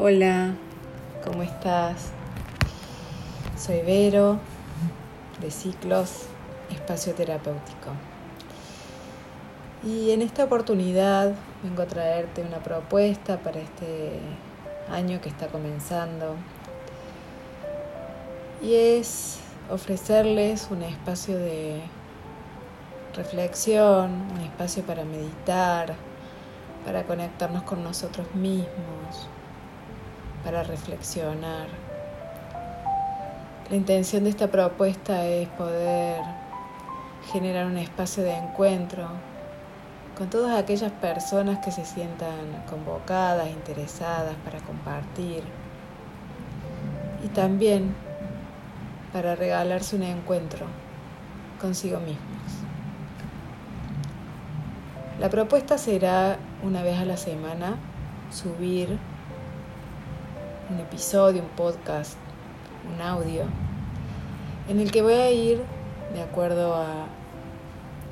Hola, ¿cómo estás? Soy Vero, de Ciclos Espacio Terapéutico. Y en esta oportunidad vengo a traerte una propuesta para este año que está comenzando. Y es ofrecerles un espacio de reflexión, un espacio para meditar, para conectarnos con nosotros mismos, para reflexionar. La intención de esta propuesta es poder generar un espacio de encuentro con todas aquellas personas que se sientan convocadas, interesadas para compartir y también para regalarse un encuentro consigo mismos. La propuesta será una vez a la semana subir un episodio, un podcast, un audio, en el que voy a ir de acuerdo a,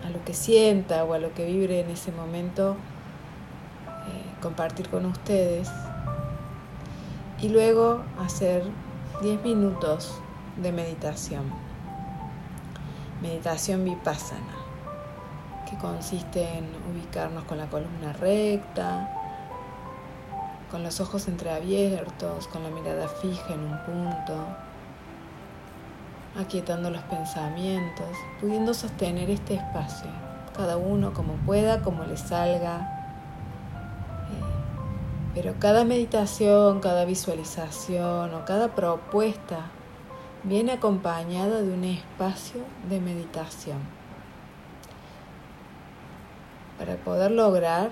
a lo que sienta o a lo que vibre en ese momento, eh, compartir con ustedes y luego hacer 10 minutos de meditación. Meditación vipassana, que consiste en ubicarnos con la columna recta, con los ojos entreabiertos, con la mirada fija en un punto, aquietando los pensamientos, pudiendo sostener este espacio, cada uno como pueda, como le salga. Eh, pero cada meditación, cada visualización o cada propuesta viene acompañada de un espacio de meditación para poder lograr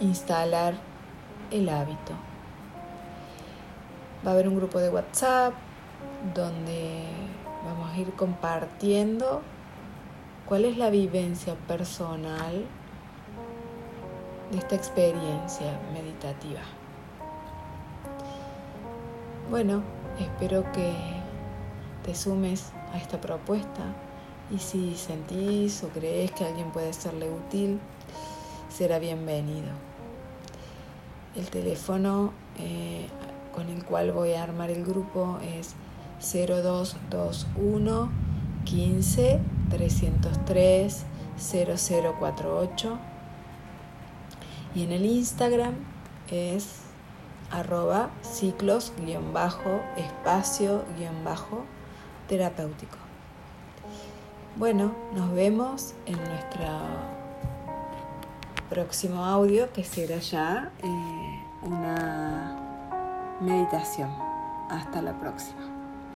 instalar el hábito. Va a haber un grupo de WhatsApp donde vamos a ir compartiendo cuál es la vivencia personal de esta experiencia meditativa. Bueno, espero que te sumes a esta propuesta y si sentís o crees que alguien puede serle útil, será bienvenido. El teléfono eh, con el cual voy a armar el grupo es 0221 15 303 0048 y en el Instagram es arroba ciclos-espacio-terapéutico. Bueno, nos vemos en nuestro próximo audio que será ya eh, una meditación. Hasta la próxima.